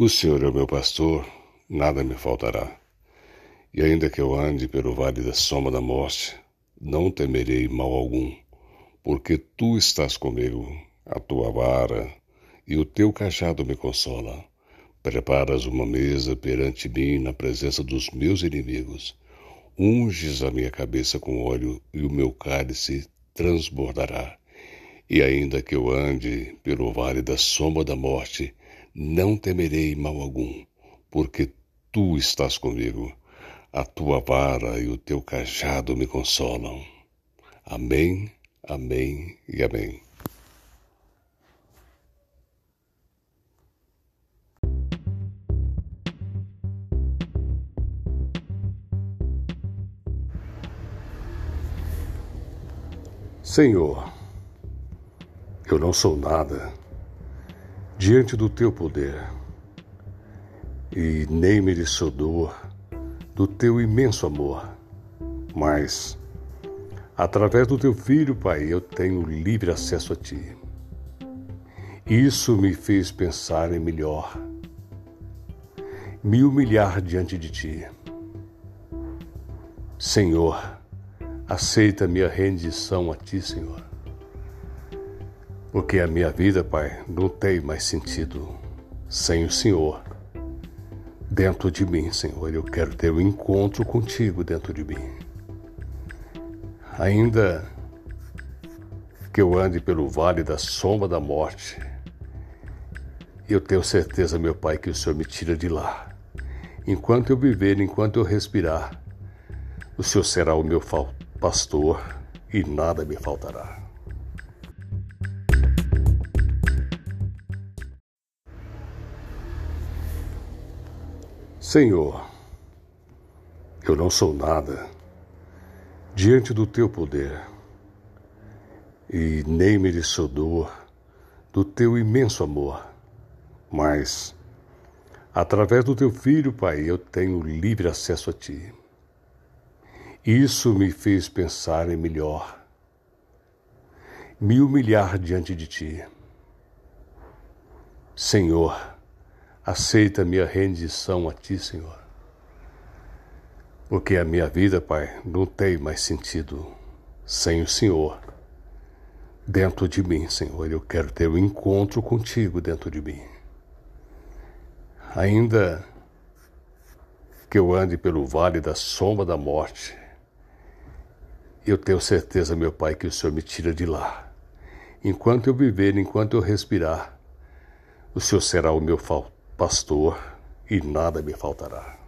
O Senhor é o meu pastor, nada me faltará. E ainda que eu ande pelo vale da soma da morte, não temerei mal algum, porque tu estás comigo, a tua vara e o teu cajado me consola. Preparas uma mesa perante mim na presença dos meus inimigos. Unges a minha cabeça com óleo e o meu cálice transbordará. E ainda que eu ande pelo vale da sombra da morte, não temerei mal algum, porque tu estás comigo. A tua vara e o teu cajado me consolam. Amém, amém e amém. Senhor, eu não sou nada diante do teu poder e nem merecedor do teu imenso amor, mas através do teu filho, Pai, eu tenho livre acesso a ti. Isso me fez pensar em melhor, me humilhar diante de ti. Senhor, Aceita minha rendição a Ti, Senhor. Porque a minha vida, Pai, não tem mais sentido sem o Senhor dentro de mim, Senhor. Eu quero ter um encontro contigo dentro de mim. Ainda que eu ande pelo vale da sombra da morte, eu tenho certeza, meu Pai, que o Senhor me tira de lá. Enquanto eu viver, enquanto eu respirar, o Senhor será o meu pastor, e nada me faltará. Senhor, eu não sou nada diante do teu poder e nem merecedor do teu imenso amor, mas através do teu filho, Pai, eu tenho livre acesso a ti. Isso me fez pensar em melhor, me humilhar diante de ti. Senhor, aceita minha rendição a ti, Senhor. Porque a minha vida, Pai, não tem mais sentido sem o Senhor dentro de mim, Senhor. Eu quero ter um encontro contigo dentro de mim. Ainda que eu ande pelo vale da sombra da morte, eu tenho certeza, meu Pai, que o Senhor me tira de lá. Enquanto eu viver, enquanto eu respirar, o Senhor será o meu pastor e nada me faltará.